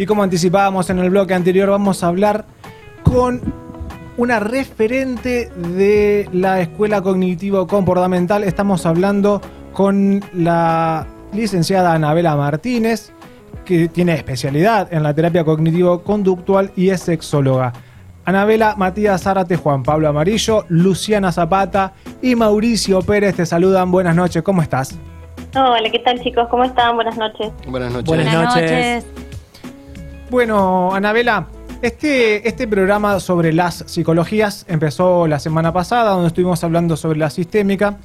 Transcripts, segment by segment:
Y como anticipábamos en el bloque anterior, vamos a hablar con una referente de la Escuela Cognitivo Comportamental. Estamos hablando con la licenciada Anabela Martínez, que tiene especialidad en la terapia cognitivo-conductual y es sexóloga. Anabela, Matías Zárate, Juan Pablo Amarillo, Luciana Zapata y Mauricio Pérez te saludan. Buenas noches, ¿cómo estás? Hola, ¿qué tal chicos? ¿Cómo están? Buenas noches. Buenas noches. Buenas Buenas noches. Bueno, Anabela, este, este programa sobre las psicologías empezó la semana pasada, donde estuvimos hablando sobre la sistémica.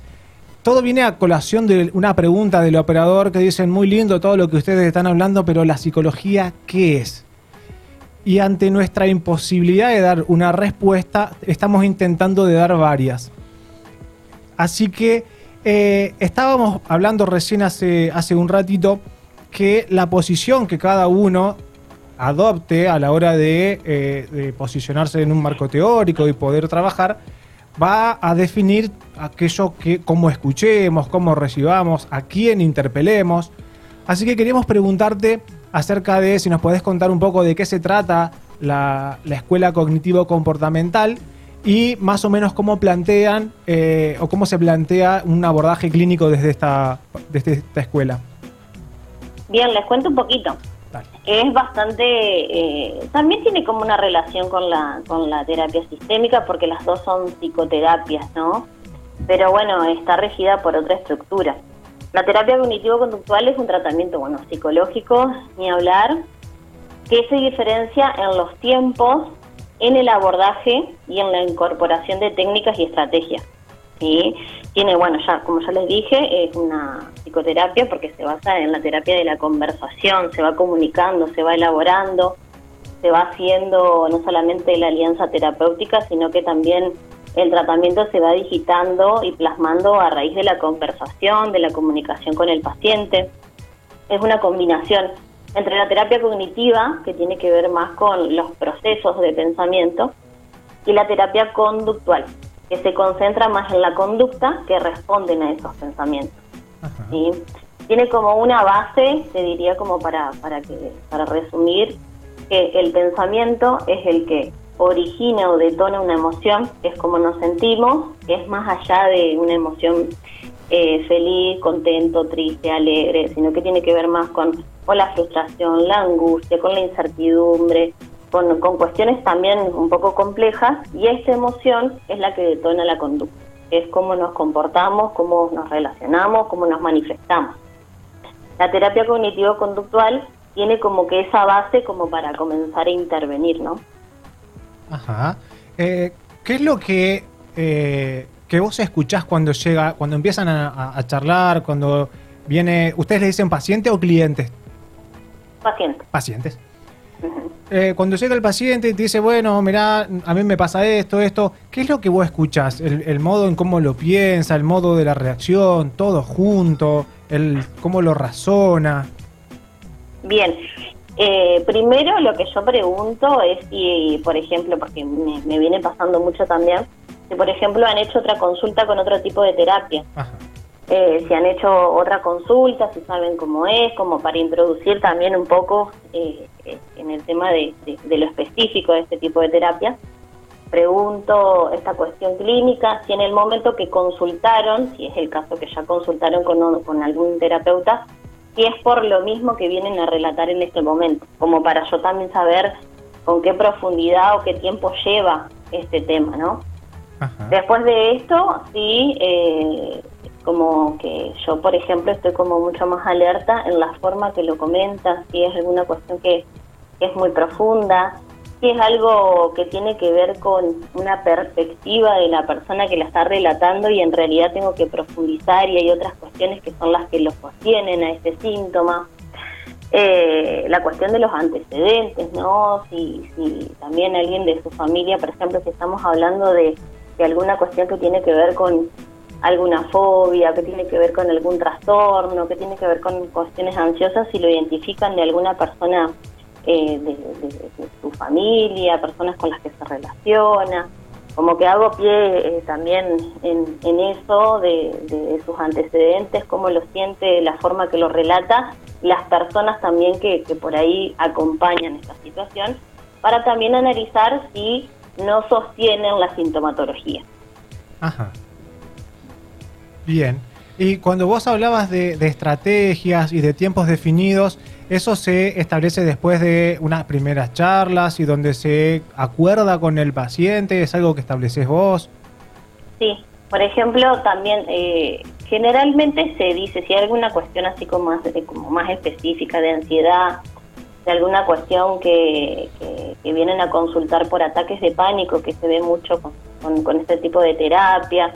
Todo viene a colación de una pregunta del operador que dicen muy lindo todo lo que ustedes están hablando, pero la psicología, ¿qué es? Y ante nuestra imposibilidad de dar una respuesta, estamos intentando de dar varias. Así que eh, estábamos hablando recién hace, hace un ratito que la posición que cada uno adopte a la hora de, eh, de posicionarse en un marco teórico y poder trabajar, va a definir aquello que, cómo escuchemos, cómo recibamos, a quién interpelemos. Así que queríamos preguntarte acerca de si nos podés contar un poco de qué se trata la, la escuela cognitivo-comportamental y más o menos cómo plantean eh, o cómo se plantea un abordaje clínico desde esta, desde esta escuela. Bien, les cuento un poquito. Es bastante, eh, también tiene como una relación con la, con la terapia sistémica porque las dos son psicoterapias, ¿no? Pero bueno, está regida por otra estructura. La terapia cognitivo-conductual es un tratamiento, bueno, psicológico, ni hablar, que se diferencia en los tiempos, en el abordaje y en la incorporación de técnicas y estrategias. ¿sí? Tiene, bueno, ya como ya les dije, es una psicoterapia porque se basa en la terapia de la conversación, se va comunicando, se va elaborando, se va haciendo no solamente la alianza terapéutica, sino que también el tratamiento se va digitando y plasmando a raíz de la conversación, de la comunicación con el paciente. Es una combinación entre la terapia cognitiva, que tiene que ver más con los procesos de pensamiento, y la terapia conductual, que se concentra más en la conducta que responden a esos pensamientos. ¿Sí? Tiene como una base, te diría como para, para, que, para resumir, que el pensamiento es el que origina o detona una emoción, es como nos sentimos, es más allá de una emoción eh, feliz, contento, triste, alegre, sino que tiene que ver más con, con la frustración, la angustia, con la incertidumbre, con, con cuestiones también un poco complejas, y esta emoción es la que detona la conducta, es cómo nos comportamos, cómo nos relacionamos, cómo nos manifestamos. La terapia cognitivo-conductual tiene como que esa base como para comenzar a intervenir, ¿no? Ajá. Eh, ¿Qué es lo que, eh, que vos escuchás cuando llega, cuando empiezan a, charlar, cuando viene, ustedes le dicen paciente o clientes? Paciente. Pacientes. Eh, cuando llega el paciente y te dice, bueno, mirá, a mí me pasa esto, esto, ¿qué es lo que vos escuchás? El, el modo en cómo lo piensa, el modo de la reacción, todo junto, el cómo lo razona. Bien, eh, primero lo que yo pregunto es si, por ejemplo, porque me, me viene pasando mucho también, si por ejemplo han hecho otra consulta con otro tipo de terapia, Ajá. eh, si han hecho otra consulta, si saben cómo es, como para introducir también un poco eh, eh, en el tema de, de- de lo específico de este tipo de terapia. Pregunto esta cuestión clínica, si en el momento que consultaron, si es el caso que ya consultaron con, un- con algún terapeuta, si es por lo mismo que vienen a relatar en este momento, como para yo también saber con qué profundidad o qué tiempo lleva este tema, ¿no? Ajá. Después de esto, sí, eh, como que yo, por ejemplo, estoy como mucho más alerta en la forma que lo comenta, si es alguna cuestión que, es muy profunda, si es algo que tiene que ver con una perspectiva de la persona que la está relatando y en realidad tengo que profundizar y hay otras cuestiones que son las que lo sostienen a este síntoma. Eh, la cuestión de los antecedentes, ¿no? Si, si también alguien de su familia, por ejemplo, si estamos hablando de, de alguna cuestión que tiene que ver con alguna fobia, que tiene que ver con algún trastorno, que tiene que ver con cuestiones ansiosas, si lo identifican de alguna persona eh, de, su familia, personas con las que se relaciona, como que hago pie eh, también en, eso de, de sus antecedentes, cómo lo siente, la forma que lo relata las personas también que, que por ahí acompañan esta situación, para también analizar si no sostienen la sintomatología. Ajá. Bien. Y cuando vos hablabas de, estrategias y de tiempos definidos, ¿eso se establece después de unas primeras charlas y donde se acuerda con el paciente? ¿Es algo que estableces vos? Sí, por ejemplo, también eh, generalmente se dice si hay alguna cuestión así como más, como más específica de ansiedad, de alguna cuestión que, que, vienen a consultar por ataques de pánico, que se ve mucho con, con este tipo de terapia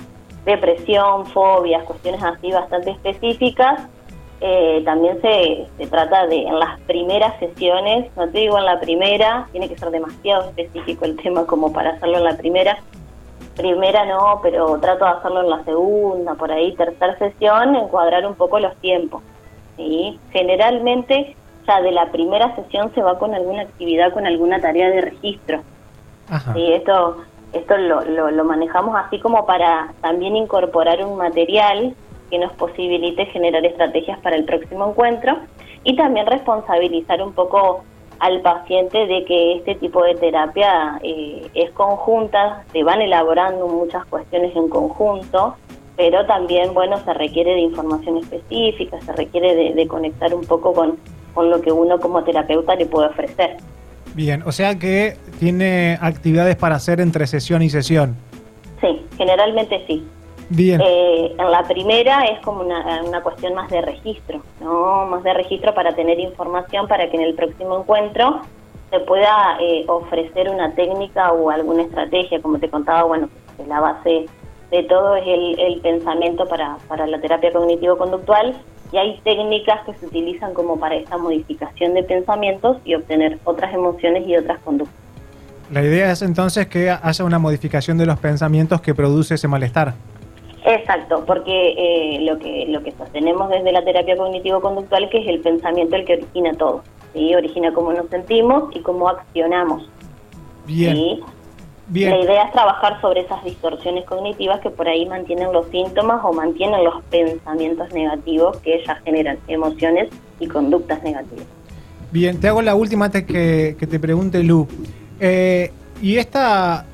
depresión, fobias, cuestiones así bastante específicas. Eh, también se, se, trata de en las primeras sesiones, no te digo en la primera, tiene que ser demasiado específico el tema como para hacerlo en la primera. Primera no, pero trato de hacerlo en la segunda, por ahí, tercera sesión, encuadrar un poco los tiempos. ¿sí? Generalmente ya de la primera sesión se va con alguna actividad, con alguna tarea de registro. Ajá. ¿sí? Esto esto lo, lo, manejamos así como para también incorporar un material que nos posibilite generar estrategias para el próximo encuentro y también responsabilizar un poco al paciente de que este tipo de terapia eh, es conjunta, se van elaborando muchas cuestiones en conjunto, pero también, bueno, se requiere de información específica, se requiere de, conectar un poco con, con lo que uno como terapeuta le puede ofrecer. Bien, o sea que tiene actividades para hacer entre sesión y sesión. Sí, generalmente sí. Bien. Eh, en la primera es como una, una, cuestión más de registro, ¿no? Más de registro para tener información para que en el próximo encuentro se pueda eh, ofrecer una técnica o alguna estrategia. Como te contaba, bueno, la base de todo es el, el pensamiento para, para la terapia cognitivo-conductual y hay técnicas que se utilizan como para esta modificación de pensamientos y obtener otras emociones y otras conductas. La idea es entonces que haya una modificación de los pensamientos que produce ese malestar. Exacto, porque eh, lo que lo que sostenemos desde la terapia cognitivo-conductual que es el pensamiento el que origina todo, ¿sí? origina cómo nos sentimos y cómo accionamos. Bien. La idea es trabajar sobre esas distorsiones cognitivas que por ahí mantienen los síntomas o mantienen los pensamientos negativos que ellas generan emociones y conductas negativas. Bien, te hago la última antes que, te pregunte Lu. Eh, y esta,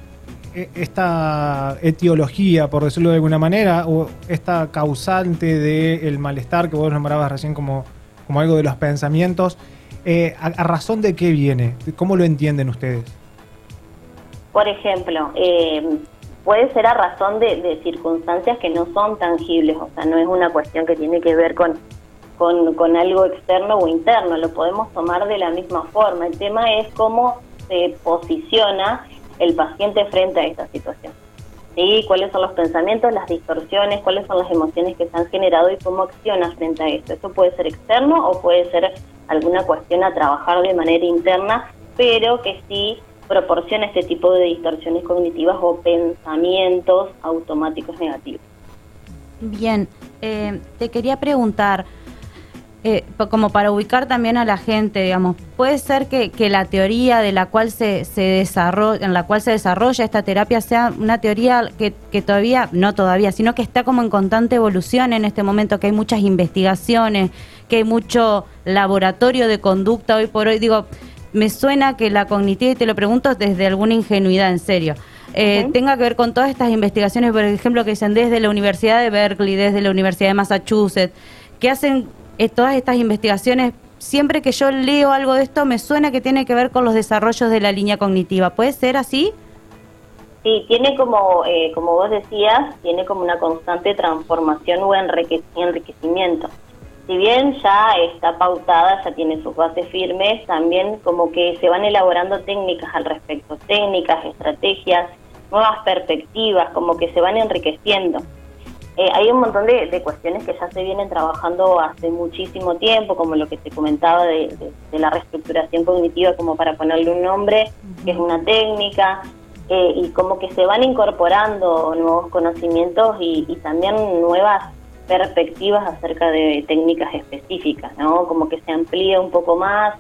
e, esta etiología, por decirlo de alguna manera, o esta causante del malestar que vos nombrabas recién como, como algo de los pensamientos, eh, a razón de qué viene? ¿Cómo lo entienden ustedes? Por ejemplo, eh, puede ser a razón de, circunstancias que no son tangibles, o sea, no es una cuestión que tiene que ver con, con, algo externo o interno, lo podemos tomar de la misma forma. El tema es cómo se posiciona el paciente frente a esta situación. ¿Sí? ¿Cuáles son los pensamientos, las distorsiones, cuáles son las emociones que se han generado y cómo acciona frente a esto? Eso puede ser externo o puede ser alguna cuestión a trabajar de manera interna, pero que sí proporciona este tipo de distorsiones cognitivas o pensamientos automáticos negativos. Bien, eh, te quería preguntar, eh, como para ubicar también a la gente, digamos, puede ser que, la teoría de la cual se, se desarrolla, en la cual se desarrolla esta terapia sea una teoría que, que todavía, no todavía, sino que está como en constante evolución en este momento, que hay muchas investigaciones, que hay mucho laboratorio de conducta hoy por hoy, digo, me suena que la cognitiva, y te lo pregunto desde alguna ingenuidad, en serio, eh, tenga que ver con todas estas investigaciones, por ejemplo, que dicen desde la Universidad de Berkeley, desde la Universidad de Massachusetts, que hacen eh, todas estas investigaciones. Siempre que yo leo algo de esto, me suena que tiene que ver con los desarrollos de la línea cognitiva. ¿Puede ser así? Sí, tiene como, eh, como vos decías, tiene como una constante transformación o enriquecimiento si bien ya está pautada, ya tiene sus bases firmes, también como que se van elaborando técnicas al respecto, técnicas, estrategias, nuevas perspectivas, como que se van enriqueciendo. Eh, hay un montón de, cuestiones que ya se vienen trabajando hace muchísimo tiempo, como lo que te comentaba de, la reestructuración cognitiva, como para ponerle un nombre, que es una técnica, eh, y como que se van incorporando nuevos conocimientos y, y también nuevas perspectivas acerca de técnicas específicas, ¿no? Como que se amplía un poco más,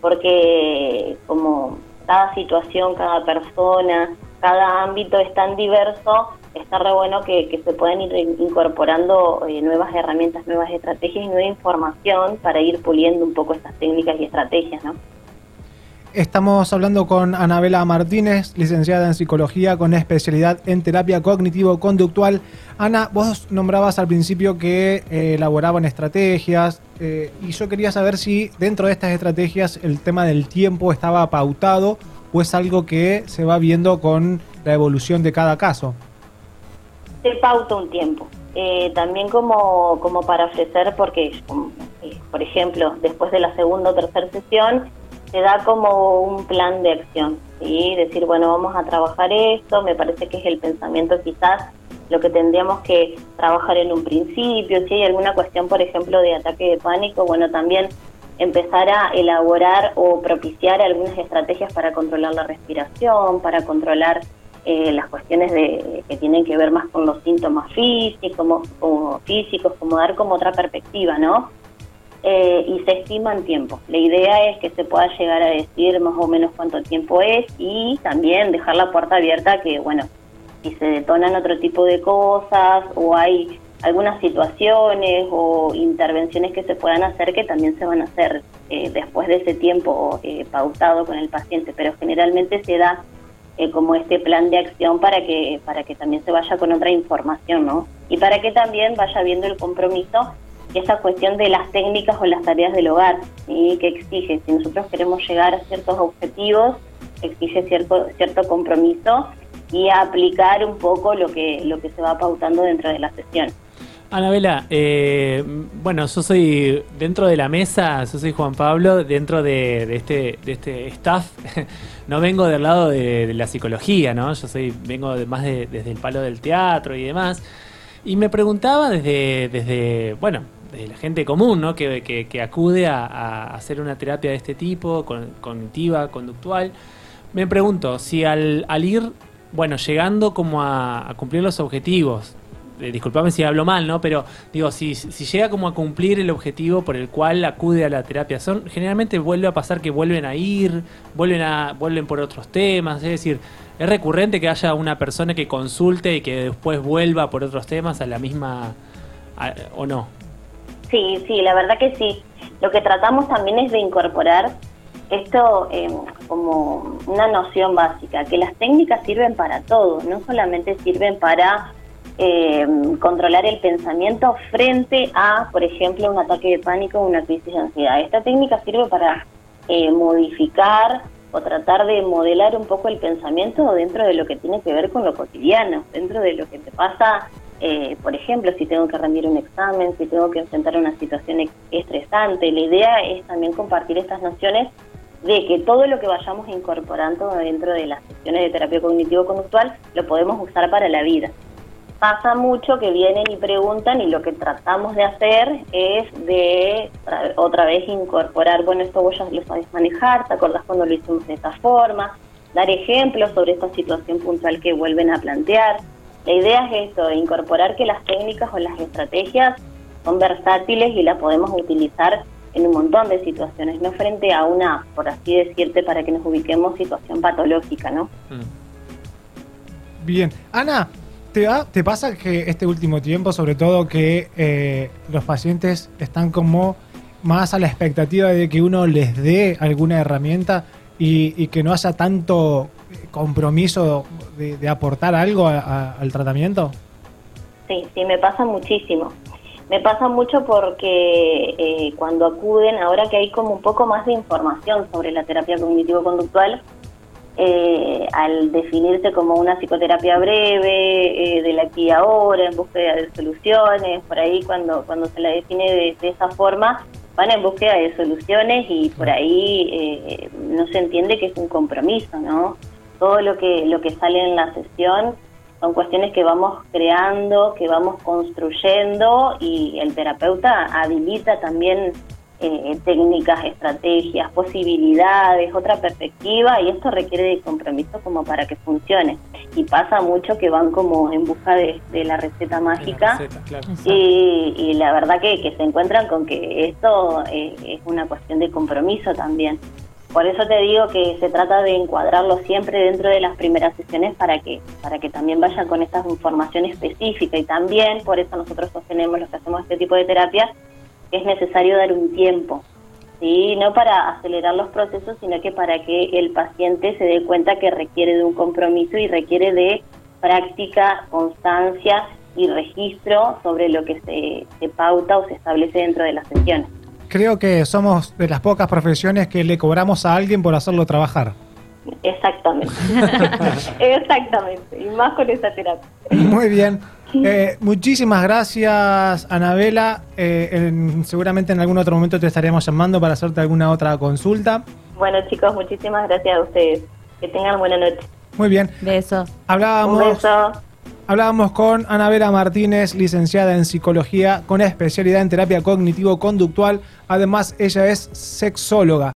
porque como cada situación, cada persona, cada ámbito es tan diverso, está re bueno que, se puedan ir incorporando eh, nuevas herramientas, nuevas estrategias y nueva información para ir puliendo un poco estas técnicas y estrategias, ¿no? Estamos hablando con Anabela Martínez, licenciada en psicología con especialidad en terapia cognitivo-conductual. Ana, vos nombrabas al principio que eh, elaboraban estrategias eh, y yo quería saber si dentro de estas estrategias el tema del tiempo estaba pautado o es algo que se va viendo con la evolución de cada caso. Se pauta un tiempo. Eh, también como, como para ofrecer, porque, por ejemplo, después de la segunda o tercera sesión, se da como un plan de acción, y Decir, bueno, vamos a trabajar esto, me parece que es el pensamiento quizás lo que tendríamos que trabajar en un principio, si hay alguna cuestión, por ejemplo, de ataque de pánico, bueno, también empezar a elaborar o propiciar algunas estrategias para controlar la respiración, para controlar eh, las cuestiones de, que tienen que ver más con los síntomas físicos, como, físicos, como dar como otra perspectiva, ¿no? Eh, y se estima en tiempo. La idea es que se pueda llegar a decir más o menos cuánto tiempo es y también dejar la puerta abierta que, bueno, si se detonan otro tipo de cosas o hay algunas situaciones o intervenciones que se puedan hacer que también se van a hacer eh, después de ese tiempo eh, pautado con el paciente, pero generalmente se da como este plan de acción para que para que también se vaya con otra información, ¿no? Y para que también vaya viendo el compromiso esa cuestión de las técnicas o las tareas del hogar, y que exige, si nosotros queremos llegar a ciertos objetivos, exige cierto, cierto compromiso y aplicar un poco lo que, lo que se va pautando dentro de la sesión. Anabela, eh, bueno, yo soy dentro de la mesa, yo soy Juan Pablo, dentro de, este, de este staff, no vengo del lado de, la psicología, ¿no? Yo soy, vengo más desde el palo del teatro y demás. Y me preguntaba desde, desde bueno, de la gente común, ¿no? Que, que, acude a, hacer una terapia de este tipo, cognitiva, conductual. Me pregunto si al, al ir, bueno, llegando como a, cumplir los objetivos, eh, disculpame si hablo mal, ¿no? Pero digo, si, si llega como a cumplir el objetivo por el cual acude a la terapia, son generalmente vuelve a pasar que vuelven a ir, vuelven a vuelven por otros temas, es decir, es recurrente que haya una persona que consulte y que después vuelva por otros temas a la misma o no. Sí, sí, la verdad que sí. Lo que tratamos también es de incorporar esto eh, como una noción básica, que las técnicas sirven para todo, no solamente sirven para eh, controlar el pensamiento frente a, por ejemplo, un ataque de pánico o una crisis de ansiedad. Esta técnica sirve para eh, modificar o tratar de modelar un poco el pensamiento dentro de lo que tiene que ver con lo cotidiano, dentro de lo que te pasa eh, por ejemplo, si tengo que rendir un examen, si tengo que enfrentar una situación estresante. La idea es también compartir estas nociones de que todo lo que vayamos incorporando dentro de las sesiones de terapia cognitivo-conductual lo podemos usar para la vida. Pasa mucho que vienen y preguntan y lo que tratamos de hacer es de otra vez incorporar, bueno, esto vos ya lo sabes manejar, ¿te acordás cuando lo hicimos de esta forma? Dar ejemplos sobre esta situación puntual que vuelven a plantear la idea es esto, incorporar que las técnicas o las estrategias son versátiles y las podemos utilizar en un montón de situaciones, no frente a una, por así decirte, para que nos ubiquemos, situación patológica, ¿no? Mm. Bien. Ana, ¿te, ¿te pasa que este último tiempo, sobre todo, que eh, los pacientes están como más a la expectativa de que uno les dé alguna herramienta y que no haya tanto compromiso de, aportar algo al tratamiento? Sí, sí, me pasa muchísimo. Me pasa mucho porque eh, cuando acuden, ahora que hay como un poco más de información sobre la terapia cognitivo-conductual, eh, al definirse como una psicoterapia breve, eh, de la aquí y ahora, en búsqueda de soluciones, por ahí cuando, cuando se la define de, de esa forma, van en búsqueda de soluciones y por ahí no se entiende que es un compromiso, ¿no? Todo lo que, lo que sale en la sesión son cuestiones que vamos creando, que vamos construyendo y el terapeuta habilita también eh, técnicas, estrategias, posibilidades, otra perspectiva y esto requiere de compromiso como para que funcione. Y pasa mucho que van como en busca de, la receta mágica y, la verdad que, se encuentran con que esto eh, es una cuestión de compromiso también. Por eso te digo que se trata de encuadrarlo siempre dentro de las primeras sesiones para que para que también vayan con esta información específica. Y también por eso nosotros sostenemos los que hacemos este tipo de terapia que es necesario dar un tiempo, sí, no para acelerar los procesos, sino que para que el paciente se dé cuenta que requiere de un compromiso y requiere de práctica, constancia y registro sobre lo que se, se pauta o se establece dentro de las sesiones creo que somos de las pocas profesiones que le cobramos a alguien por hacerlo trabajar. Exactamente, exactamente, y más con esa terapia. Muy bien. Eh, muchísimas gracias, Anabela. Eh, seguramente en algún otro momento te estaremos llamando para hacerte alguna otra consulta. Bueno, chicos, muchísimas gracias a ustedes. Que tengan buena noche. Muy bien. Besos. Hablábamos. Un beso. Hablábamos con Anabela Martínez, licenciada en psicología con especialidad en terapia cognitivo-conductual. Además, ella es sexóloga.